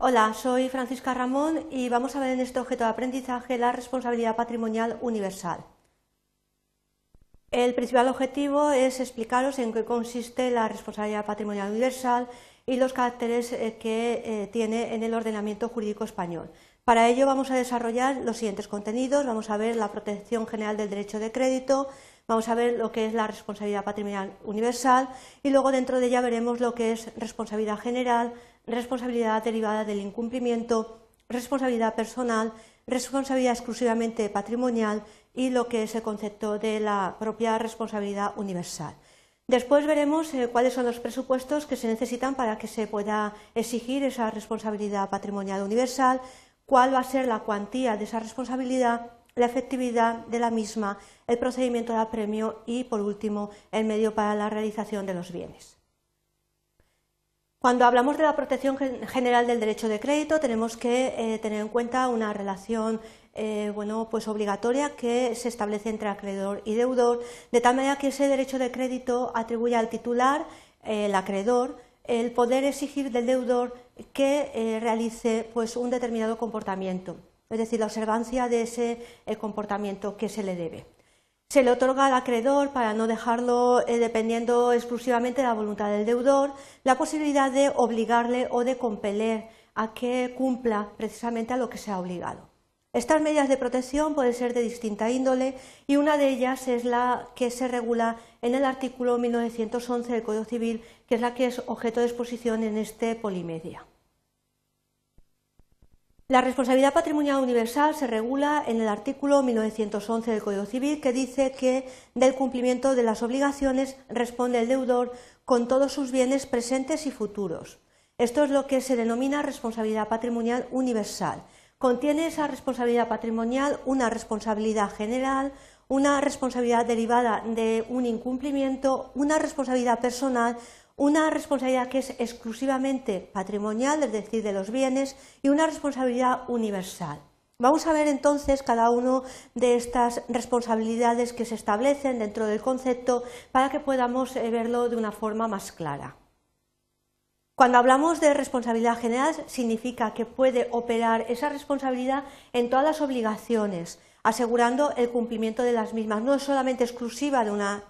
Hola, soy Francisca Ramón y vamos a ver en este objeto de aprendizaje la responsabilidad patrimonial universal. El principal objetivo es explicaros en qué consiste la responsabilidad patrimonial universal y los caracteres eh, que eh, tiene en el ordenamiento jurídico español. Para ello vamos a desarrollar los siguientes contenidos. Vamos a ver la protección general del derecho de crédito, vamos a ver lo que es la responsabilidad patrimonial universal y luego dentro de ella veremos lo que es responsabilidad general, responsabilidad derivada del incumplimiento, responsabilidad personal, responsabilidad exclusivamente patrimonial y lo que es el concepto de la propia responsabilidad universal. Después veremos eh, cuáles son los presupuestos que se necesitan para que se pueda exigir esa responsabilidad patrimonial universal, cuál va a ser la cuantía de esa responsabilidad, la efectividad de la misma, el procedimiento de apremio y, por último, el medio para la realización de los bienes. Cuando hablamos de la protección general del derecho de crédito, tenemos que eh, tener en cuenta una relación eh, bueno, pues obligatoria que se establece entre acreedor y deudor, de tal manera que ese derecho de crédito atribuye al titular, eh, el acreedor, el poder exigir del deudor que realice pues, un determinado comportamiento, es decir, la observancia de ese comportamiento que se le debe se le otorga al acreedor, para no dejarlo eh, dependiendo exclusivamente de la voluntad del deudor, la posibilidad de obligarle o de compeler a que cumpla precisamente a lo que se ha obligado. Estas medidas de protección pueden ser de distinta índole y una de ellas es la que se regula en el artículo 1911 del Código Civil, que es la que es objeto de exposición en este polimedia. La responsabilidad patrimonial universal se regula en el artículo 1911 del Código Civil que dice que del cumplimiento de las obligaciones responde el deudor con todos sus bienes presentes y futuros. Esto es lo que se denomina responsabilidad patrimonial universal. Contiene esa responsabilidad patrimonial una responsabilidad general, una responsabilidad derivada de un incumplimiento, una responsabilidad personal, una responsabilidad que es exclusivamente patrimonial, es decir, de los bienes, y una responsabilidad universal. Vamos a ver entonces cada una de estas responsabilidades que se establecen dentro del concepto para que podamos eh, verlo de una forma más clara. Cuando hablamos de responsabilidad general significa que puede operar esa responsabilidad en todas las obligaciones, asegurando el cumplimiento de las mismas. No es solamente exclusiva de una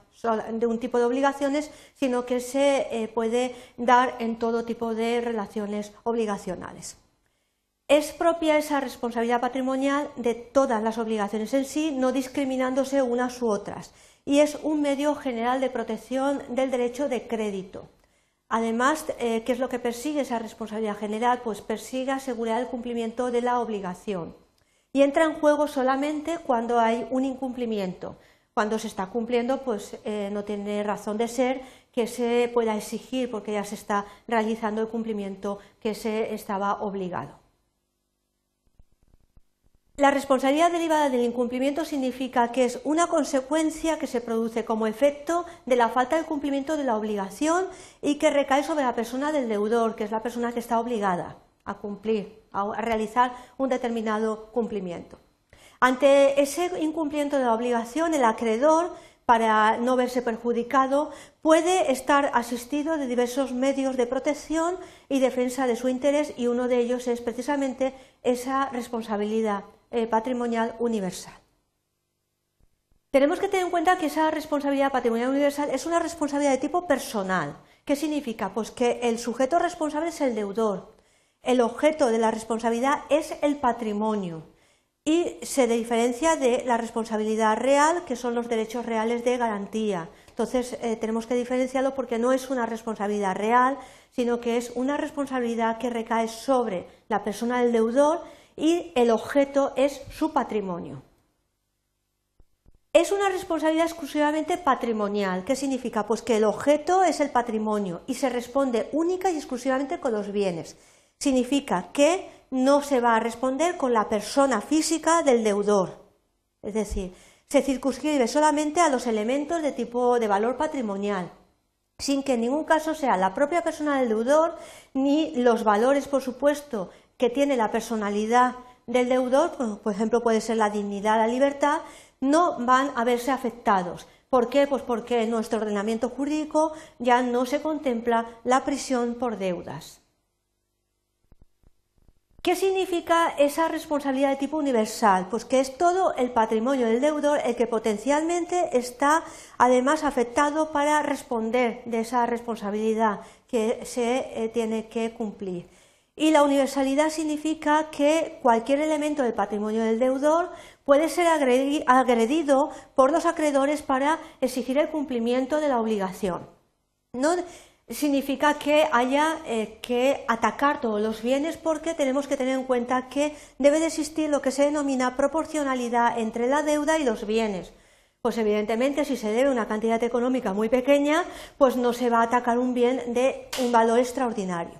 de un tipo de obligaciones, sino que se eh, puede dar en todo tipo de relaciones obligacionales. Es propia esa responsabilidad patrimonial de todas las obligaciones en sí, no discriminándose unas u otras, y es un medio general de protección del derecho de crédito. Además, eh, ¿qué es lo que persigue esa responsabilidad general? Pues persigue asegurar el cumplimiento de la obligación. Y entra en juego solamente cuando hay un incumplimiento, cuando se está cumpliendo, pues eh, no tiene razón de ser que se pueda exigir porque ya se está realizando el cumplimiento que se estaba obligado. La responsabilidad derivada del incumplimiento significa que es una consecuencia que se produce como efecto de la falta de cumplimiento de la obligación y que recae sobre la persona del deudor, que es la persona que está obligada a cumplir, a realizar un determinado cumplimiento. Ante ese incumplimiento de la obligación, el acreedor, para no verse perjudicado, puede estar asistido de diversos medios de protección y defensa de su interés y uno de ellos es precisamente esa responsabilidad eh, patrimonial universal. Tenemos que tener en cuenta que esa responsabilidad patrimonial universal es una responsabilidad de tipo personal. ¿Qué significa? Pues que el sujeto responsable es el deudor. El objeto de la responsabilidad es el patrimonio y se diferencia de la responsabilidad real, que son los derechos reales de garantía. Entonces, eh, tenemos que diferenciarlo porque no es una responsabilidad real, sino que es una responsabilidad que recae sobre la persona del deudor y el objeto es su patrimonio. Es una responsabilidad exclusivamente patrimonial. ¿Qué significa? Pues que el objeto es el patrimonio y se responde única y exclusivamente con los bienes. Significa que no se va a responder con la persona física del deudor. Es decir, se circunscribe solamente a los elementos de tipo de valor patrimonial, sin que en ningún caso sea la propia persona del deudor ni los valores, por supuesto, que tiene la personalidad del deudor, por ejemplo, puede ser la dignidad, la libertad, no van a verse afectados. ¿Por qué? Pues porque en nuestro ordenamiento jurídico ya no se contempla la prisión por deudas. ¿Qué significa esa responsabilidad de tipo universal? Pues que es todo el patrimonio del deudor el que potencialmente está además afectado para responder de esa responsabilidad que se eh, tiene que cumplir. Y la universalidad significa que cualquier elemento del patrimonio del deudor puede ser agredido por los acreedores para exigir el cumplimiento de la obligación. Significa que haya eh, que atacar todos los bienes porque tenemos que tener en cuenta que debe de existir lo que se denomina proporcionalidad entre la deuda y los bienes. Pues evidentemente si se debe una cantidad económica muy pequeña, pues no se va a atacar un bien de un valor extraordinario.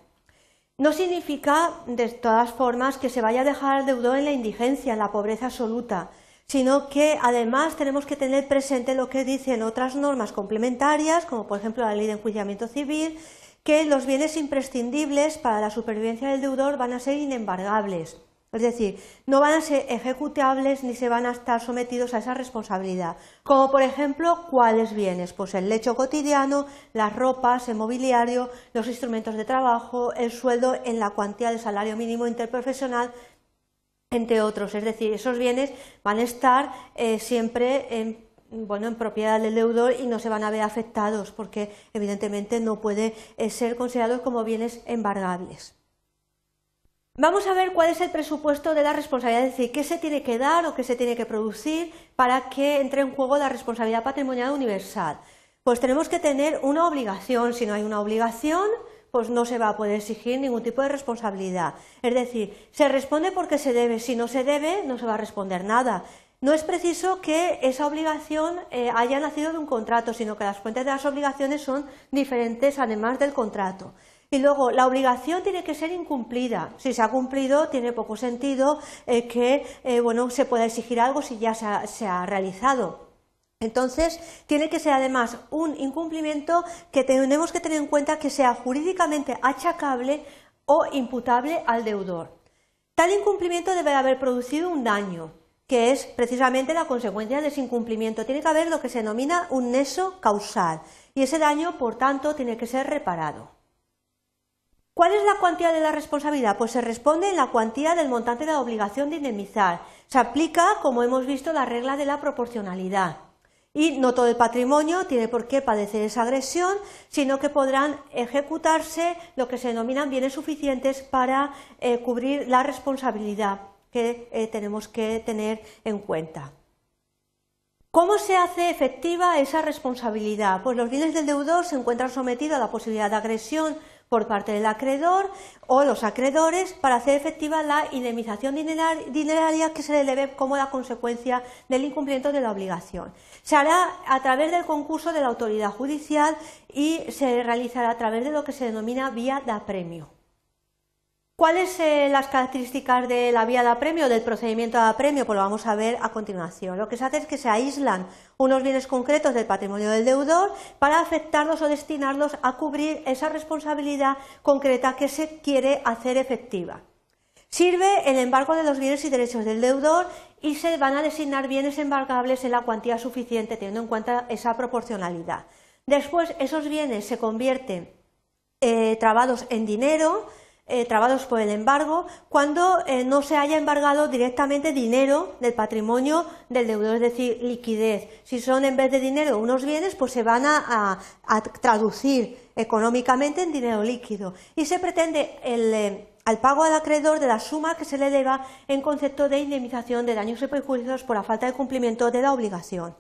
No significa, de todas formas, que se vaya a dejar al deudor en la indigencia, en la pobreza absoluta, sino que además tenemos que tener presente lo que dicen otras normas complementarias, como por ejemplo la ley de enjuiciamiento civil, que los bienes imprescindibles para la supervivencia del deudor van a ser inembargables. Es decir, no van a ser ejecutables ni se van a estar sometidos a esa responsabilidad. Como por ejemplo, ¿cuáles bienes? Pues el lecho cotidiano, las ropas, el mobiliario, los instrumentos de trabajo, el sueldo en la cuantía del salario mínimo interprofesional, entre otros. Es decir, esos bienes van a estar eh, siempre en bueno, en propiedad del deudor y no se van a ver afectados porque evidentemente no pueden eh, ser considerados como bienes embargables. Vamos a ver cuál es el presupuesto de la responsabilidad, es decir, qué se tiene que dar o qué se tiene que producir para que entre en juego la responsabilidad patrimonial universal. Pues tenemos que tener una obligación, si no hay una obligación, pues no se va a poder exigir ningún tipo de responsabilidad. Es decir, se responde porque se debe, si no se debe, no se va a responder nada. No es preciso que esa obligación eh, haya nacido de un contrato, sino que las fuentes de las obligaciones son diferentes además del contrato. Y luego, la obligación tiene que ser incumplida. Si se ha cumplido, tiene poco sentido eh, que eh, bueno, se pueda exigir algo si ya se ha, realizado. Entonces, tiene que ser además un incumplimiento que tenemos que tener en cuenta que sea jurídicamente achacable o imputable al deudor. Tal incumplimiento debe haber producido un daño, que es precisamente la consecuencia de ese incumplimiento. Tiene que haber lo que se denomina un neso causal y ese daño, por tanto, tiene que ser reparado. ¿Cuál es la cuantía de la responsabilidad? Pues se responde en la cuantía del montante de la obligación de indemnizar. Se aplica, como hemos visto, la regla de la proporcionalidad. Y no todo el patrimonio tiene por qué padecer esa agresión, sino que podrán ejecutarse lo que se denominan bienes suficientes para eh, cubrir la responsabilidad que eh, tenemos que tener en cuenta. ¿Cómo se hace efectiva esa responsabilidad? Pues los bienes del deudor se encuentran sometidos a la posibilidad de agresión por parte del acreedor o los acreedores para hacer efectiva la indemnización dineraria que se le debe como la consecuencia del incumplimiento de la obligación. Se hará a través del concurso de la autoridad judicial y se realizará a través de lo que se denomina vía de apremio. ¿Cuáles son eh, las características de la vía de apremio, del procedimiento de apremio? Pues lo vamos a ver a continuación. Lo que se hace es que se aíslan unos bienes concretos del patrimonio del deudor para afectarlos o destinarlos a cubrir esa responsabilidad concreta que se quiere hacer efectiva. Sirve el embargo de los bienes y derechos del deudor y se van a designar bienes embargables en la cuantía suficiente, teniendo en cuenta esa proporcionalidad. Después, esos bienes se convierten eh, trabados en dinero, eh, trabados por el embargo cuando eh, no se haya embargado directamente dinero del patrimonio del deudor, es decir, liquidez. Si son en vez de dinero unos bienes, pues se van a, traducir económicamente en dinero líquido y se pretende el, eh, al pago al acreedor de la suma que se le deba en concepto de indemnización de daños y perjuicios por la falta de cumplimiento de la obligación.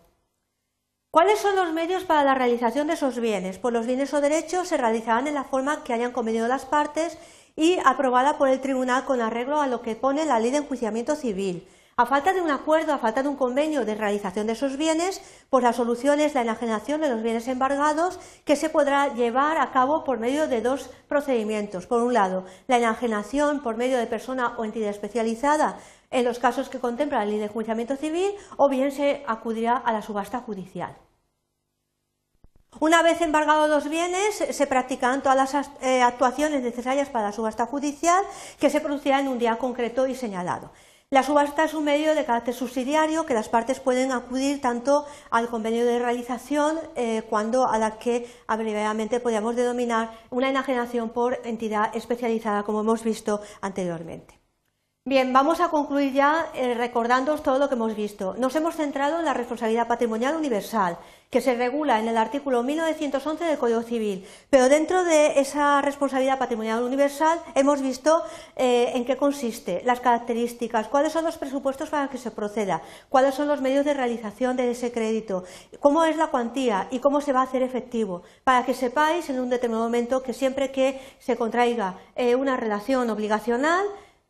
¿Cuáles son los medios para la realización de esos bienes? Pues los bienes o derechos se realizarán en la forma que hayan convenido las partes y aprobada por el tribunal con arreglo a lo que pone la ley de enjuiciamiento civil. A falta de un acuerdo, a falta de un convenio de realización de esos bienes, pues la solución es la enajenación de los bienes embargados que se podrá llevar a cabo por medio de dos procedimientos. Por un lado, la enajenación por medio de persona o entidad especializada en los casos que contempla la ley de enjuiciamiento civil o bien se acudirá a la subasta judicial. Una vez embargados los bienes, se practicarán todas las eh, actuaciones necesarias para la subasta judicial que se producirá en un día concreto y señalado. La subasta es un medio de carácter subsidiario que las partes pueden acudir tanto al convenio de realización eh, cuando a la que abreviadamente podríamos denominar una enajenación por entidad especializada, como hemos visto anteriormente. Bien, vamos a concluir ya eh, recordándoos todo lo que hemos visto. Nos hemos centrado en la responsabilidad patrimonial universal, que se regula en el artículo 1911 del Código Civil. Pero dentro de esa responsabilidad patrimonial universal hemos visto eh, en qué consiste, las características, cuáles son los presupuestos para que se proceda, cuáles son los medios de realización de ese crédito, cómo es la cuantía y cómo se va a hacer efectivo, para que sepáis en un determinado momento que siempre que se contraiga eh, una relación obligacional,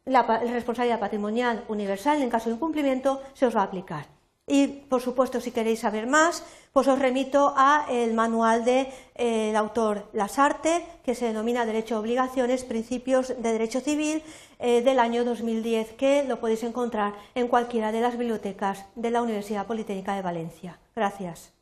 la, responsabilidad patrimonial universal, en caso de incumplimiento, se os va a aplicar. Y, por supuesto, si queréis saber más, pues os remito al manual del de, eh, autor Lasarte, que se denomina Derecho a Obligaciones, Principios de Derecho Civil, eh, del año 2010, que lo podéis encontrar en cualquiera de las bibliotecas de la Universidad Politécnica de Valencia. Gracias.